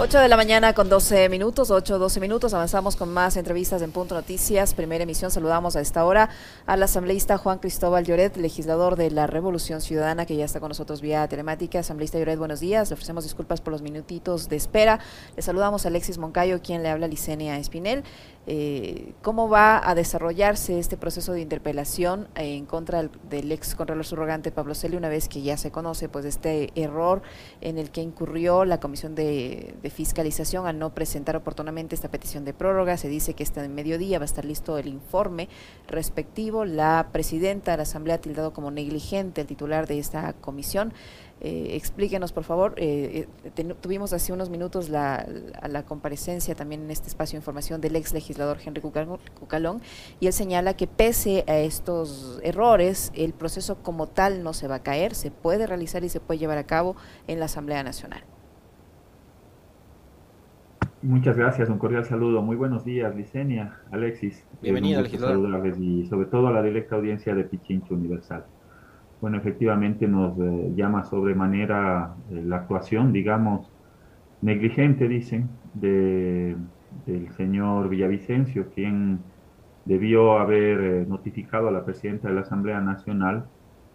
8 de la mañana con 12 minutos, 8, 12 minutos. Avanzamos con más entrevistas en Punto Noticias. Primera emisión. Saludamos a esta hora al asambleísta Juan Cristóbal Lloret, legislador de la Revolución Ciudadana, que ya está con nosotros vía telemática. Asambleísta Lloret, buenos días. Le ofrecemos disculpas por los minutitos de espera. Le saludamos a Alexis Moncayo, quien le habla Licenia Espinel. Eh, ¿Cómo va a desarrollarse este proceso de interpelación en contra del, ex contralor subrogante Pablo Celi, una vez que ya se conoce pues este error en el que incurrió la Comisión de fiscalización al no presentar oportunamente esta petición de prórroga. Se dice que este mediodía va a estar listo el informe respectivo. La presidenta de la Asamblea ha tildado como negligente el titular de esta comisión. Eh, explíquenos, por favor. Eh, eh, tuvimos hace unos minutos la, la, comparecencia también en este espacio de información del ex legislador Henry Cucalón y él señala que pese a estos errores, el proceso como tal no se va a caer, se puede realizar y se puede llevar a cabo en la Asamblea Nacional. Muchas gracias, un cordial saludo. Muy buenos días, Licenia, Alexis. Bienvenida, legislador. Y sobre todo a la directa audiencia de Pichincho Universal. Bueno, efectivamente nos eh, llama sobremanera eh, la actuación, digamos, negligente, dicen, de, del señor Villavicencio, quien debió haber eh, notificado a la presidenta de la Asamblea Nacional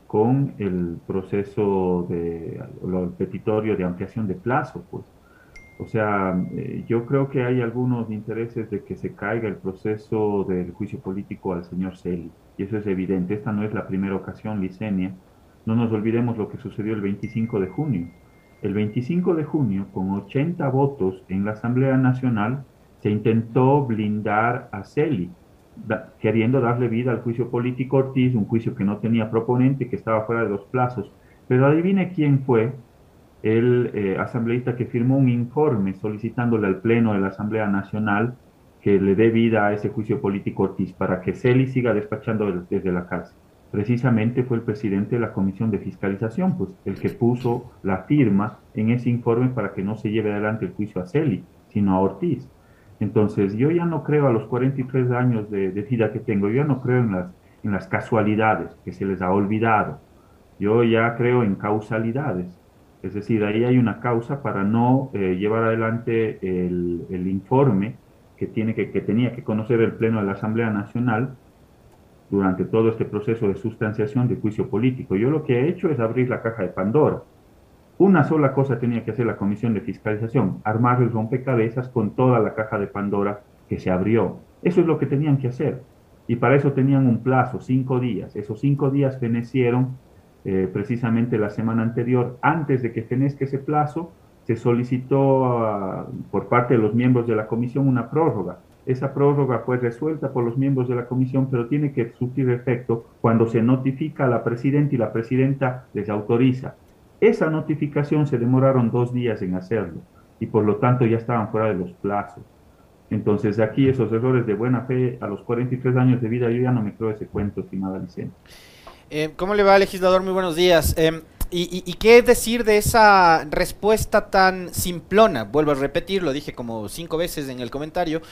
con el proceso de, el petitorio de ampliación de plazo, pues o sea, eh, yo creo que hay algunos intereses de que se caiga el proceso del juicio político al señor Celi, y eso es evidente. Esta no es la primera ocasión, Licenia. No nos olvidemos lo que sucedió el 25 de junio. El 25 de junio, con 80 votos en la Asamblea Nacional, se intentó blindar a Celi, queriendo darle vida al juicio político Ortiz, un juicio que no tenía proponente, que estaba fuera de los plazos. Pero adivine quién fue el eh, asambleísta que firmó un informe solicitándole al Pleno de la Asamblea Nacional que le dé vida a ese juicio político Ortiz para que Celi siga despachando desde la cárcel. Precisamente fue el presidente de la Comisión de Fiscalización, pues el que puso la firma en ese informe para que no se lleve adelante el juicio a Celi, sino a Ortiz. Entonces, yo ya no creo a los 43 años de, de vida que tengo, yo ya no creo en las, en las casualidades que se les ha olvidado. Yo ya creo en causalidades es decir, ahí hay una causa para no eh, llevar adelante el, informe que, tenía que conocer el Pleno de la Asamblea Nacional durante todo este proceso de sustanciación de juicio político. Yo lo que he hecho es abrir la caja de Pandora. Una sola cosa tenía que hacer la Comisión de Fiscalización, armar el rompecabezas con toda la caja de Pandora que se abrió. Eso es lo que tenían que hacer. Y para eso tenían un plazo, cinco días. Esos cinco días fenecieron eh, precisamente la semana anterior, antes de que fenezca ese plazo, se solicitó ah, por parte de los miembros de la comisión una prórroga. Esa prórroga fue resuelta por los miembros de la comisión, pero tiene que surtir efecto cuando se notifica a la presidenta y la presidenta les autoriza. Esa notificación se demoraron dos días en hacerlo y por lo tanto ya estaban fuera de los plazos. Entonces, aquí esos errores de buena fe a los 43 años de vida, yo ya no me creo ese cuento, estimada Vicente. Eh, ¿Cómo le va, legislador? Muy buenos días. Em, y, qué decir de esa respuesta tan simplona? Vuelvo a repetir, lo dije como cinco veces en el comentario,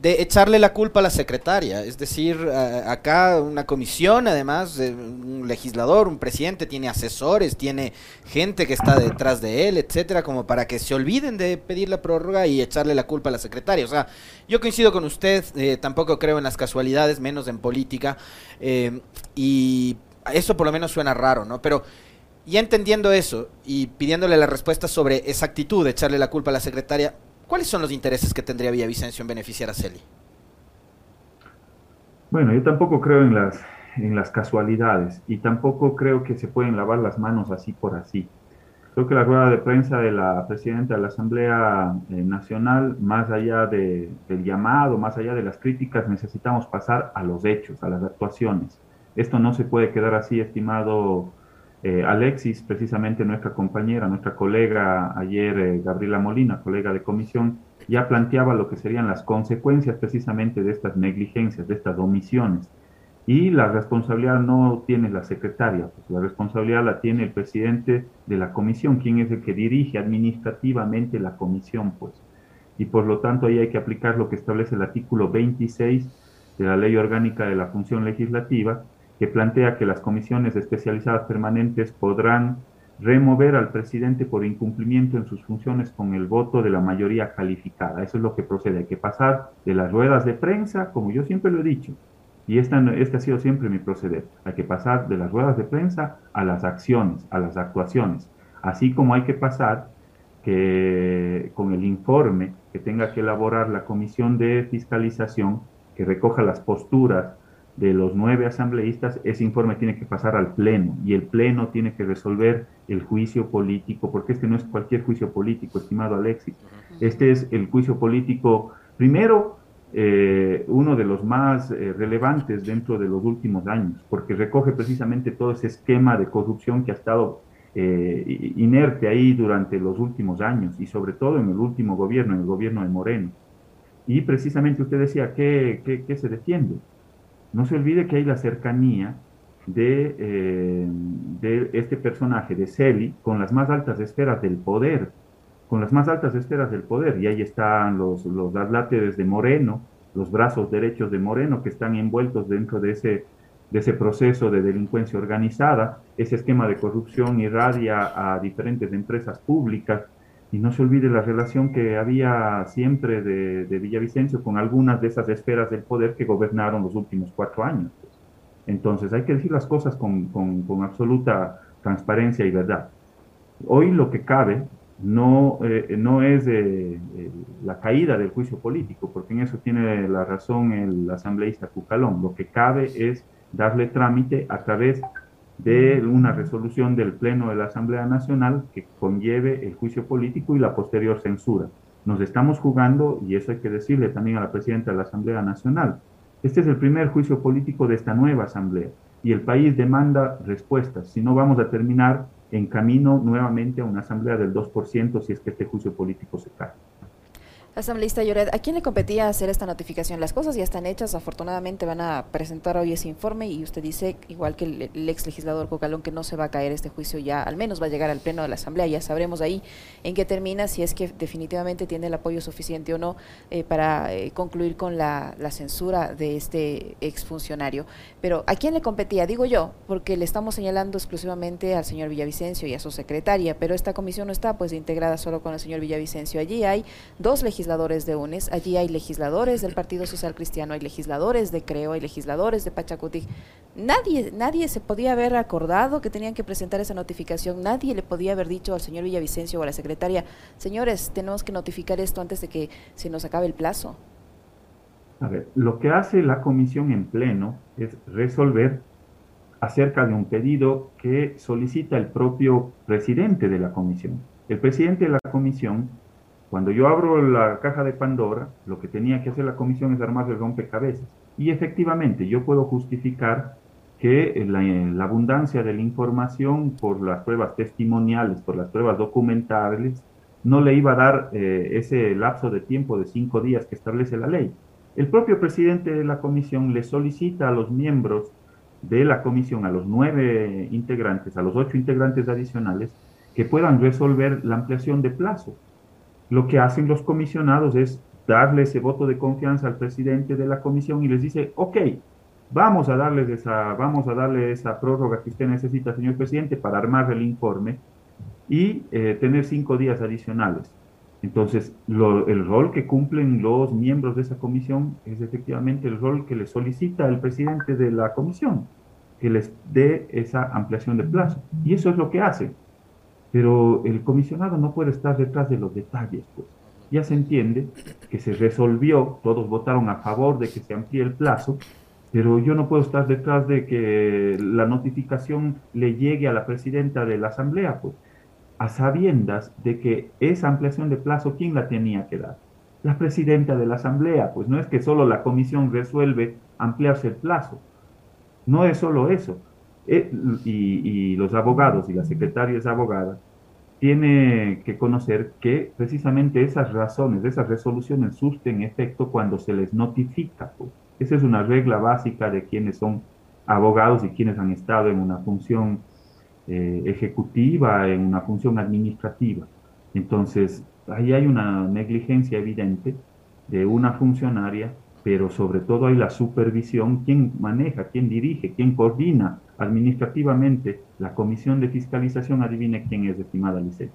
de echarle la culpa a la secretaria. Es decir, acá una comisión, además, un legislador, un presidente, tiene asesores, tiene gente que está detrás de él, etcétera, como para que se olviden de pedir la prórroga y echarle la culpa a la secretaria. O sea, yo coincido con usted, eh, tampoco creo en las casualidades, menos en política. Eh, y eso por lo menos suena raro, ¿no? Pero ya entendiendo eso y pidiéndole la respuesta sobre esa actitud de echarle la culpa a la secretaria, ¿cuáles son los intereses que tendría Villavicencio en beneficiar a Celi? Bueno, yo tampoco creo en las, en las casualidades y tampoco creo que se pueden lavar las manos así por así. Creo que la rueda de prensa de la presidenta de la Asamblea eh, Nacional, más allá de, del llamado, más allá de las críticas, necesitamos pasar a los hechos, a las actuaciones. Esto no se puede quedar así, estimado eh, Alexis, precisamente nuestra compañera, nuestra colega ayer, eh, Gabriela Molina, colega de comisión, ya planteaba lo que serían las consecuencias precisamente de estas negligencias, de estas omisiones. Y la responsabilidad no tiene la secretaria, pues la responsabilidad la tiene el presidente de la comisión, quien es el que dirige administrativamente la comisión, pues. Y por lo tanto ahí hay que aplicar lo que establece el artículo 26 de la Ley Orgánica de la Función Legislativa, que plantea que las comisiones especializadas permanentes podrán remover al presidente por incumplimiento en sus funciones con el voto de la mayoría calificada. Eso es lo que procede. Hay que pasar de las ruedas de prensa, como yo siempre lo he dicho, y esta, este ha sido siempre mi proceder. Hay que pasar de las ruedas de prensa a las acciones, a las actuaciones. Así como hay que pasar que con el informe que tenga que elaborar la comisión de fiscalización, que recoja las posturas de los nueve asambleístas, ese informe tiene que pasar al Pleno y el Pleno tiene que resolver el juicio político, porque este no es cualquier juicio político, estimado Alexis. Este es el juicio político, primero, eh, uno de los más eh, relevantes dentro de los últimos años, porque recoge precisamente todo ese esquema de corrupción que ha estado eh, inerte ahí durante los últimos años y sobre todo en el último gobierno, en el gobierno de Moreno. Y precisamente usted decía, ¿qué, qué, se defiende? No se olvide que hay la cercanía de, eh, este personaje, de Celi, con las más altas esferas del poder, con las más altas esferas del poder. Y ahí están los, los de Moreno, los brazos derechos de Moreno que están envueltos dentro de ese de ese proceso de delincuencia organizada, ese esquema de corrupción irradia a diferentes empresas públicas y no se olvide la relación que había siempre de, de Villavicencio con algunas de esas esferas del poder que gobernaron los últimos cuatro años. Entonces hay que decir las cosas con, con, absoluta transparencia y verdad. Hoy lo que cabe no, eh, no es la caída del juicio político, porque en eso tiene la razón el asambleísta Cucalón. Lo que cabe es darle trámite a través de una resolución del Pleno de la Asamblea Nacional que conlleve el juicio político y la posterior censura. Nos estamos jugando, y eso hay que decirle también a la presidenta de la Asamblea Nacional, este es el primer juicio político de esta nueva Asamblea y el país demanda respuestas, si no vamos a terminar en camino nuevamente a una Asamblea del 2% si es que este juicio político se cae. Asambleísta Lloret, ¿a quién le competía hacer esta notificación? Las cosas ya están hechas, afortunadamente van a presentar hoy ese informe y usted dice, igual que el, ex legislador Cocalón, que no se va a caer este juicio ya, al menos va a llegar al pleno de la Asamblea, ya sabremos ahí en qué termina, si es que definitivamente tiene el apoyo suficiente o no eh, para eh, concluir con la, censura de este exfuncionario. Pero ¿a quién le competía? Digo yo, porque le estamos señalando exclusivamente al señor Villavicencio y a su secretaria, pero esta comisión no está pues integrada solo con el señor Villavicencio. Allí hay dos legisladores de UNES, allí hay legisladores del Partido Social Cristiano, hay legisladores de Creo, hay legisladores de Pachacutic. Nadie, nadie se podía haber acordado que tenían que presentar esa notificación, nadie le podía haber dicho al señor Villavicencio o a la secretaria, señores, tenemos que notificar esto antes de que se nos acabe el plazo. A ver, lo que hace la comisión en pleno es resolver acerca de un pedido que solicita el propio presidente de la comisión. El presidente de la comisión cuando yo abro la caja de Pandora, lo que tenía que hacer la comisión es armar el rompecabezas. Y efectivamente, yo puedo justificar que la, abundancia de la información por las pruebas testimoniales, por las pruebas documentales, no le iba a dar eh, ese lapso de tiempo de cinco días que establece la ley. El propio presidente de la comisión le solicita a los miembros de la comisión, a los nueve integrantes, a los ocho integrantes adicionales, que puedan resolver la ampliación de plazo lo que hacen los comisionados es darle ese voto de confianza al presidente de la comisión y les dice, ok, vamos a darles esa, vamos a darle esa prórroga que usted necesita, señor presidente, para armar el informe y eh, tener cinco días adicionales. Entonces, el rol que cumplen los miembros de esa comisión es efectivamente el rol que le solicita el presidente de la comisión, que les dé esa ampliación de plazo. Y eso es lo que hace pero el comisionado no puede estar detrás de los detalles, pues. Ya se entiende que se resolvió, todos votaron a favor de que se amplíe el plazo, pero yo no puedo estar detrás de que la notificación le llegue a la presidenta de la asamblea, pues, a sabiendas de que esa ampliación de plazo, ¿quién la tenía que dar? La presidenta de la asamblea, pues no es que solo la comisión resuelve ampliarse el plazo, no es solo eso, eh, y, los abogados y la secretaria es abogada, tiene que conocer que precisamente esas razones, esas resoluciones surten efecto cuando se les notifica. Pues. Esa es una regla básica de quienes son abogados y quienes han estado en una función eh, ejecutiva, en una función administrativa. Entonces, ahí hay una negligencia evidente de una funcionaria pero sobre todo hay la supervisión, quién maneja, quién dirige, quién coordina administrativamente la comisión de fiscalización, adivine quién es, estimada Licey.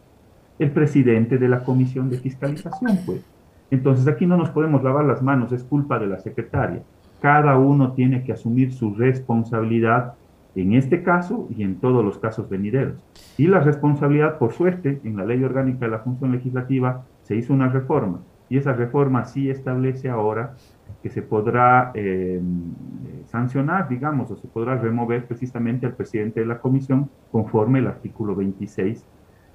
El presidente de la comisión de fiscalización, pues. Entonces aquí no nos podemos lavar las manos, es culpa de la secretaria. Cada uno tiene que asumir su responsabilidad en este caso y en todos los casos venideros. Y la responsabilidad, por suerte, en la ley orgánica de la función legislativa se hizo una reforma y esa reforma sí establece ahora que se podrá eh, sancionar, digamos, o se podrá remover precisamente al presidente de la comisión conforme el artículo 26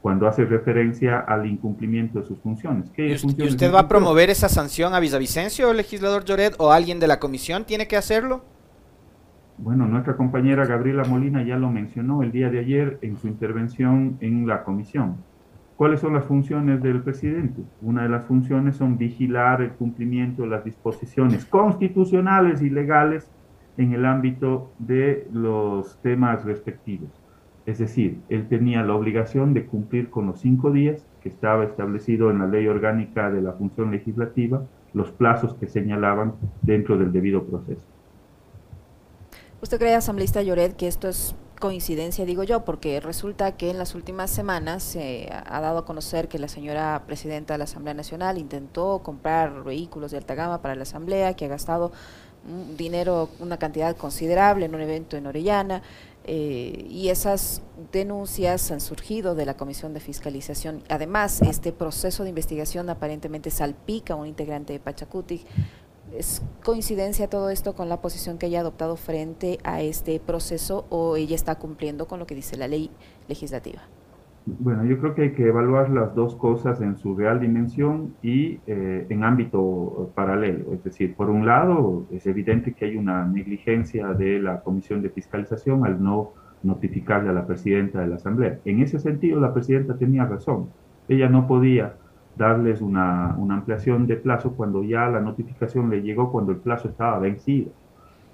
cuando hace referencia al incumplimiento de sus funciones. ¿Y usted, va a promover esa sanción a Villavicencio, legislador Lloret, o alguien de la comisión tiene que hacerlo? Bueno, nuestra compañera Gabriela Molina ya lo mencionó el día de ayer en su intervención en la comisión. ¿Cuáles son las funciones del presidente? Una de las funciones son vigilar el cumplimiento de las disposiciones constitucionales y legales en el ámbito de los temas respectivos. Es decir, él tenía la obligación de cumplir con los cinco días que estaba establecido en la ley orgánica de la función legislativa, los plazos que señalaban dentro del debido proceso. ¿Usted cree, asambleísta Lloret, que esto es coincidencia, digo yo, porque resulta que en las últimas semanas se ha dado a conocer que la señora presidenta de la Asamblea Nacional intentó comprar vehículos de alta gama para la Asamblea, que ha gastado un dinero, una cantidad considerable en un evento en Orellana, eh, y esas denuncias han surgido de la Comisión de Fiscalización. Además, este proceso de investigación aparentemente salpica a un integrante de Pachacuti. ¿Es coincidencia todo esto con la posición que ella ha adoptado frente a este proceso o ella está cumpliendo con lo que dice la ley legislativa? Bueno, yo creo que hay que evaluar las dos cosas en su real dimensión y eh, en ámbito paralelo. Es decir, por un lado, es evidente que hay una negligencia de la Comisión de Fiscalización al no notificarle a la presidenta de la Asamblea. En ese sentido, la presidenta tenía razón. Ella no podía darles una, ampliación de plazo cuando ya la notificación le llegó cuando el plazo estaba vencido.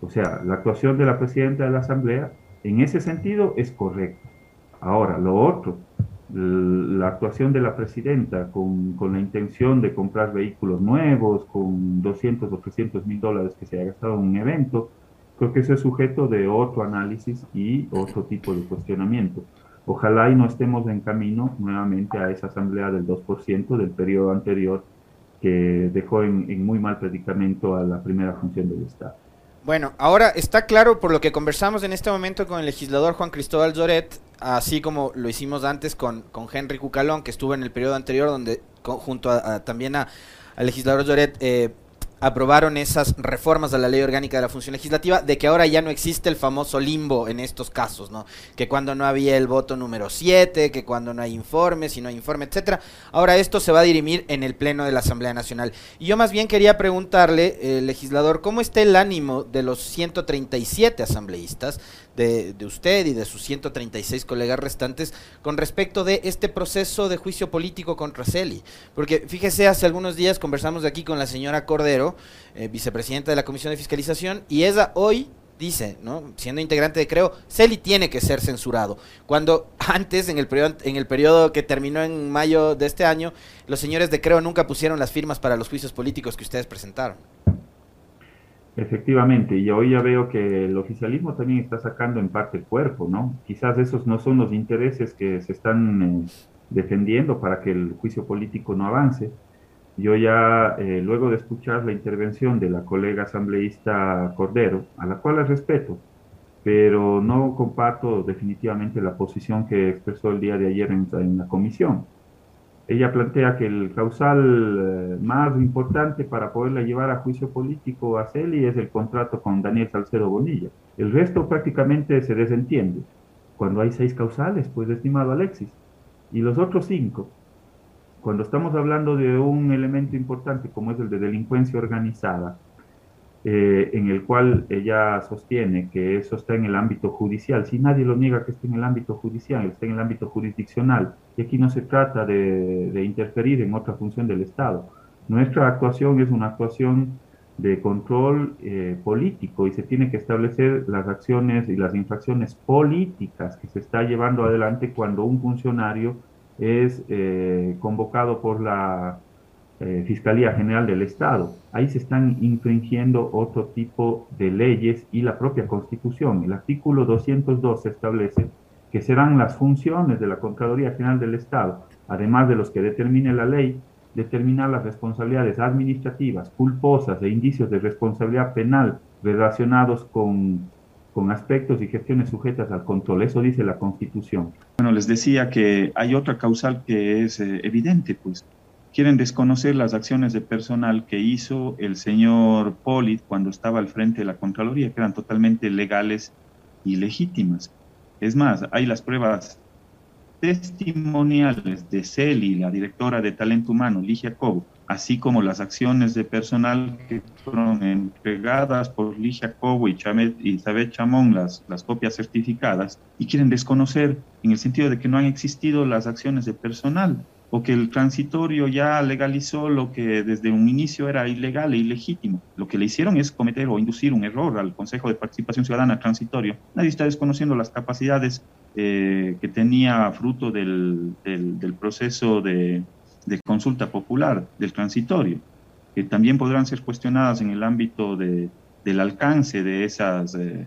O sea, la actuación de la presidenta de la Asamblea en ese sentido es correcta. Ahora, lo otro, la actuación de la presidenta con, con, la intención de comprar vehículos nuevos, con 200 o 300 mil dólares que se haya gastado en un evento, creo que eso es sujeto de otro análisis y otro tipo de cuestionamiento. Ojalá y no estemos en camino nuevamente a esa asamblea del 2% del periodo anterior que dejó en, muy mal predicamento a la primera función del Estado. Bueno, ahora está claro por lo que conversamos en este momento con el legislador Juan Cristóbal Zoret, así como lo hicimos antes con, con Henry Cucalón, que estuvo en el periodo anterior, donde junto a, también a, al legislador Zoret eh, aprobaron esas reformas a la ley orgánica de la función legislativa, de que ahora ya no existe el famoso limbo en estos casos, ¿no? Que cuando no había el voto número 7, que cuando no hay informe, si no hay informe, etcétera. Ahora esto se va a dirimir en el Pleno de la Asamblea Nacional. Y yo más bien quería preguntarle, eh, legislador, ¿cómo está el ánimo de los 137 asambleístas de, usted y de sus 136 colegas restantes con respecto de este proceso de juicio político contra Celi. Porque fíjese, hace algunos días conversamos de aquí con la señora Cordero, eh, vicepresidenta de la Comisión de Fiscalización, y ella hoy dice, ¿no? siendo integrante de Creo, Celi tiene que ser censurado. Cuando antes, en el, periodo, en el periodo que terminó en mayo de este año, los señores de Creo nunca pusieron las firmas para los juicios políticos que ustedes presentaron. Efectivamente, y hoy ya veo que el oficialismo también está sacando en parte el cuerpo, ¿no? Quizás esos no son los intereses que se están eh, defendiendo para que el juicio político no avance. Yo ya, eh, luego de escuchar la intervención de la colega asambleísta Cordero, a la cual la respeto, pero no comparto definitivamente la posición que expresó el día de ayer en la comisión ella plantea que el causal eh, más importante para poderla llevar a juicio político a Celi es el contrato con Daniel Salcedo Bonilla. El resto prácticamente se desentiende. Cuando hay seis causales, pues estimado Alexis. Y los otros cinco, cuando estamos hablando de un elemento importante como es el de delincuencia organizada, eh, en el cual ella sostiene que eso está en el ámbito judicial. Si nadie lo niega que esté en el ámbito judicial, está en el ámbito jurisdiccional, y aquí no se trata de, interferir en otra función del Estado. Nuestra actuación es una actuación de control eh, político y se tiene que establecer las acciones y las infracciones políticas que se está llevando adelante cuando un funcionario es eh, convocado por la eh, Fiscalía General del Estado. Ahí se están infringiendo otro tipo de leyes y la propia Constitución. El artículo 202 establece que serán las funciones de la Contraloría General del Estado, además de los que determine la ley, determinar las responsabilidades administrativas, culposas e indicios de responsabilidad penal relacionados con, con aspectos y gestiones sujetas al control. Eso dice la Constitución. Bueno, les decía que hay otra causal que es eh, evidente, pues quieren desconocer las acciones de personal que hizo el señor Polit cuando estaba al frente de la Contraloría, que eran totalmente legales y legítimas. Es más, hay las pruebas testimoniales de Celi, la directora de Talento Humano, Ligia Cobo, así como las acciones de personal que fueron entregadas por Ligia Cobo y Isabel Chamón, las, las copias certificadas, y quieren desconocer en el sentido de que no han existido las acciones de personal o que el transitorio ya legalizó lo que desde un inicio era ilegal e ilegítimo. Lo que le hicieron es cometer o inducir un error al Consejo de Participación Ciudadana transitorio. Nadie está desconociendo las capacidades eh, que tenía fruto del, del, proceso de, consulta popular del transitorio, que también podrán ser cuestionadas en el ámbito de, del alcance de esas... Eh,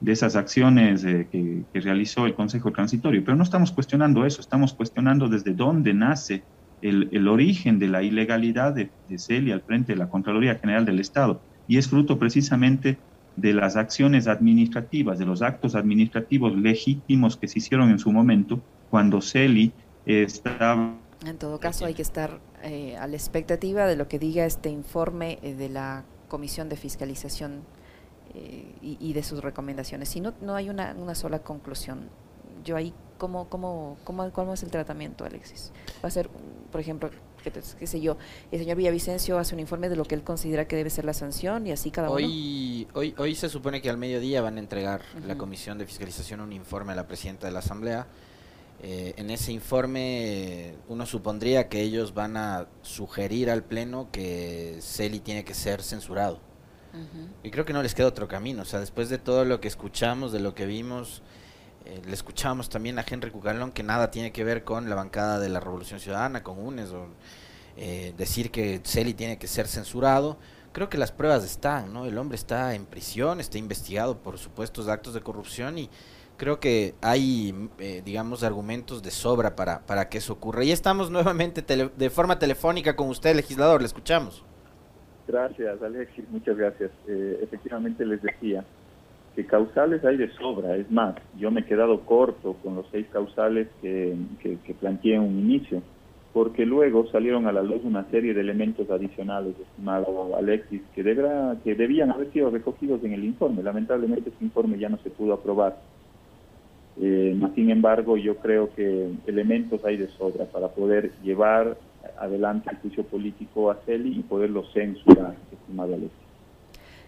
de esas acciones eh, que, realizó el Consejo Transitorio. Pero no estamos cuestionando eso, estamos cuestionando desde dónde nace el, el origen de la ilegalidad de, de CELI al frente de la Contraloría General del Estado. Y es fruto precisamente de las acciones administrativas, de los actos administrativos legítimos que se hicieron en su momento cuando CELI estaba... En todo caso, hay que estar eh, a la expectativa de lo que diga este informe eh, de la Comisión de Fiscalización eh, y, de sus recomendaciones. Si no, no hay una, una sola conclusión, yo ahí, ¿cómo, cómo, cómo, ¿cómo es el tratamiento, Alexis? Va a ser, por ejemplo, qué, sé yo, el señor Villavicencio hace un informe de lo que él considera que debe ser la sanción y así cada hoy, uno. Hoy, hoy se supone que al mediodía van a entregar la Comisión de Fiscalización un informe a la presidenta de la Asamblea. Eh, en ese informe uno supondría que ellos van a sugerir al Pleno que Celi tiene que ser censurado. Y creo que no les queda otro camino. O sea, después de todo lo que escuchamos, de lo que vimos, eh, le escuchamos también a Henry Cucalón que nada tiene que ver con la bancada de la Revolución Ciudadana, con UNES, eh, decir que Celi tiene que ser censurado. Creo que las pruebas están, ¿no? El hombre está en prisión, está investigado por supuestos actos de corrupción y creo que hay, eh, digamos, argumentos de sobra para, para que eso ocurra. Y estamos nuevamente de forma telefónica con usted, legislador, le escuchamos. Gracias, Alexis, muchas gracias. Eh, efectivamente les decía que causales hay de sobra, es más, yo me he quedado corto con los seis causales que, planteé en un inicio, porque luego salieron a la luz una serie de elementos adicionales, estimado Alexis, que, deberá, que debían haber sido recogidos en el informe. Lamentablemente ese informe ya no se pudo aprobar. Eh, sin embargo, yo creo que elementos hay de sobra para poder llevar adelante el juicio político a Celi y poderlo censurar, estimado Alexis.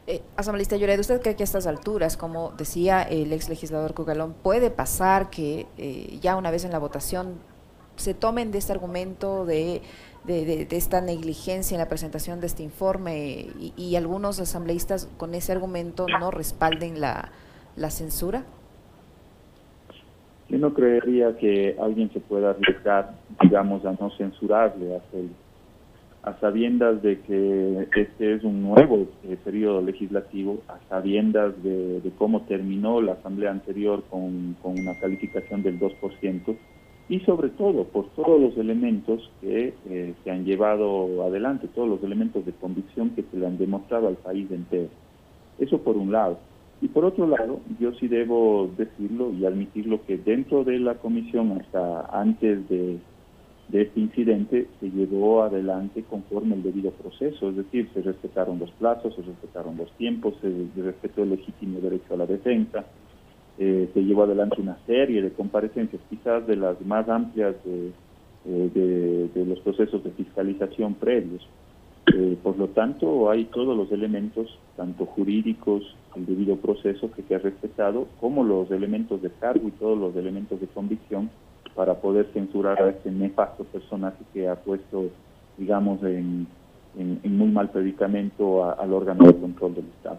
Eh, asambleísta Llored, ¿usted cree que a estas alturas, como decía el ex legislador Cugalón, puede pasar que eh, ya una vez en la votación se tomen de este argumento de, de, esta negligencia en la presentación de este informe y, algunos asambleístas con ese argumento no respalden la, la censura? Yo no creería que alguien se pueda arriesgar, digamos, a no censurarle a a sabiendas de que este es un nuevo eh, periodo legislativo, a sabiendas de, cómo terminó la asamblea anterior con, una calificación del 2%, y sobre todo por todos los elementos que eh, se han llevado adelante, todos los elementos de convicción que se le han demostrado al país entero. Eso por un lado. Y por otro lado, yo sí debo decirlo y admitirlo que dentro de la comisión, hasta antes de, este incidente, se llevó adelante conforme el debido proceso, es decir, se respetaron los plazos, se respetaron los tiempos, se, respetó el legítimo derecho a la defensa, eh, se llevó adelante una serie de comparecencias, quizás de las más amplias de, eh, de los procesos de fiscalización previos. Eh, por lo tanto, hay todos los elementos, tanto jurídicos, el debido proceso que se ha respetado, como los elementos de cargo y todos los elementos de convicción para poder censurar a este nefasto personaje que ha puesto, digamos, en, muy mal predicamento al órgano de control del Estado.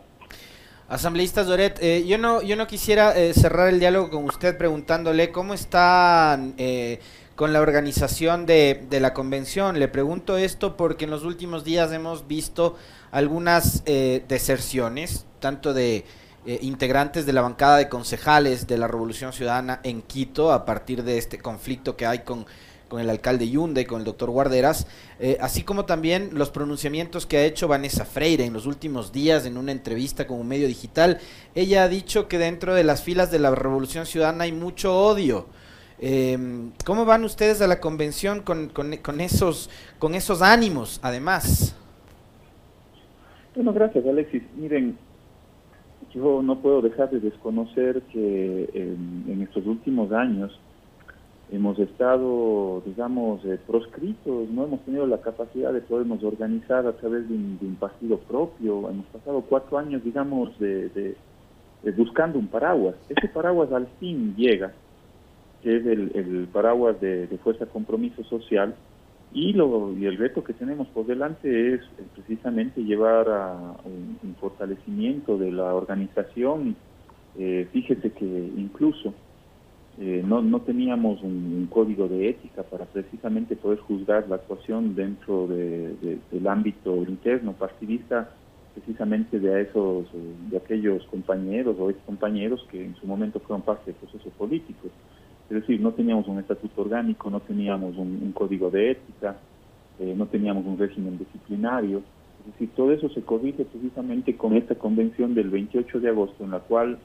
Asambleísta Doret, eh, yo no yo no quisiera eh, cerrar el diálogo con usted preguntándole cómo está con la organización de, de, la convención. Le pregunto esto porque en los últimos días hemos visto algunas eh, deserciones, tanto de eh, integrantes de la bancada de concejales de la Revolución Ciudadana en Quito, a partir de este conflicto que hay con, el alcalde Yunde con el doctor Guarderas, eh, así como también los pronunciamientos que ha hecho Vanessa Freire en los últimos días en una entrevista con un medio digital. Ella ha dicho que dentro de las filas de la Revolución Ciudadana hay mucho odio. Em, ¿Cómo van ustedes a la convención con, con, esos, con esos ánimos, además? Bueno, gracias, Alexis. Miren, yo no puedo dejar de desconocer que en, estos últimos años hemos estado, digamos, eh, proscritos, no hemos tenido la capacidad de podernos organizar a través de un, partido propio. Hemos pasado cuatro años, digamos, de, buscando un paraguas. Ese paraguas al fin llega que es el, paraguas de, Fuerza Compromiso Social, y, lo, y el reto que tenemos por delante es precisamente llevar a un, fortalecimiento de la organización. Eh, fíjese que incluso eh, no, no teníamos un, código de ética para precisamente poder juzgar la actuación dentro de, del ámbito interno partidista precisamente de esos de aquellos compañeros o ex compañeros que en su momento fueron parte del proceso político. Es decir, no teníamos un estatuto orgánico, no teníamos un, código de ética, eh, no teníamos un régimen disciplinario. Es decir, todo eso se corrige precisamente con esta convención del 28 de agosto, en la cual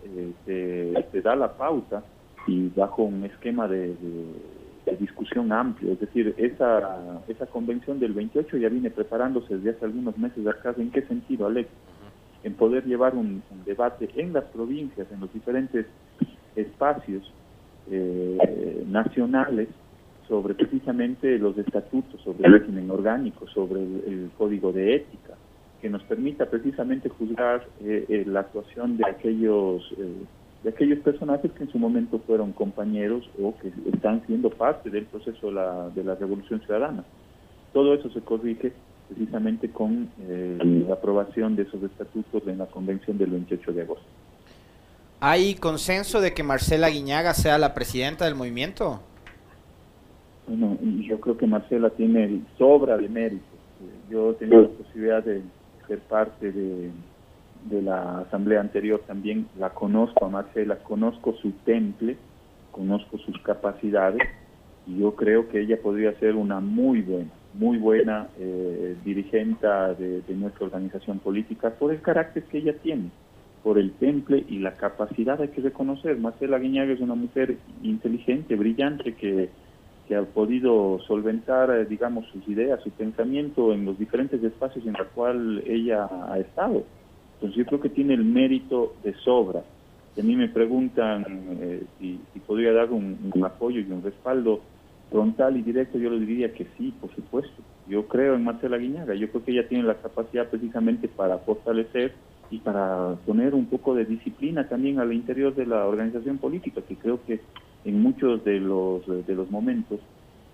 eh, se, da la pauta y bajo un esquema de, discusión amplio. Es decir, esa, esa convención del 28 ya viene preparándose desde hace algunos meses acá. ¿En qué sentido, Alex? En poder llevar un debate en las provincias, en los diferentes espacios, eh, nacionales sobre precisamente los estatutos, sobre el régimen orgánico, sobre el, código de ética, que nos permita precisamente juzgar eh, eh, la actuación de aquellos de aquellos personajes que en su momento fueron compañeros o que están siendo parte del proceso de la, de la revolución ciudadana. Todo eso se corrige precisamente con la aprobación de esos estatutos en la convención del 28 de agosto. ¿Hay consenso de que Marcela Guiñaga sea la presidenta del movimiento? Bueno, yo creo que Marcela tiene sobra de mérito. Yo he tenido la posibilidad de ser parte de, la asamblea anterior también, la conozco a Marcela, conozco su temple, conozco sus capacidades y yo creo que ella podría ser una muy buena, muy buena eh, dirigente de nuestra organización política por el carácter que ella tiene por el temple y la capacidad hay que reconocer. Marcela Guiñaga es una mujer inteligente, brillante, que, ha podido solventar, eh, digamos, sus ideas, su pensamiento en los diferentes espacios en los cuales ella ha estado. Entonces yo creo que tiene el mérito de sobra. Si a mí me preguntan eh, si, podría dar un, apoyo y un respaldo frontal y directo, yo le diría que sí, por supuesto. Yo creo en Marcela Guiñaga, yo creo que ella tiene la capacidad precisamente para fortalecer y para poner un poco de disciplina también al interior de la organización política, que creo que en muchos de los, de los momentos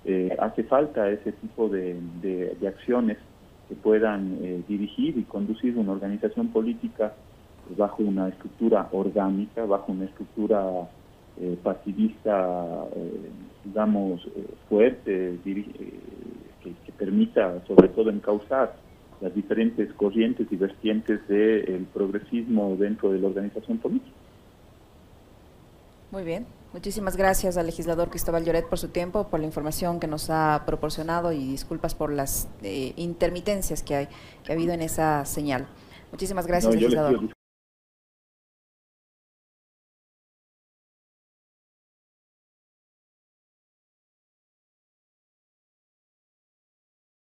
eh, hace falta ese tipo de, de, acciones que puedan eh, dirigir y conducir una organización política bajo una estructura orgánica, bajo una estructura eh, partidista, digamos, fuerte, que, que permita sobre todo encauzar las diferentes corrientes y vertientes del progresismo dentro de la organización política. Muy bien. Muchísimas gracias al legislador Cristóbal Lloret por su tiempo, por la información que nos ha proporcionado y disculpas por las eh, intermitencias que, hay, que ha habido en esa señal. Muchísimas gracias, legislador.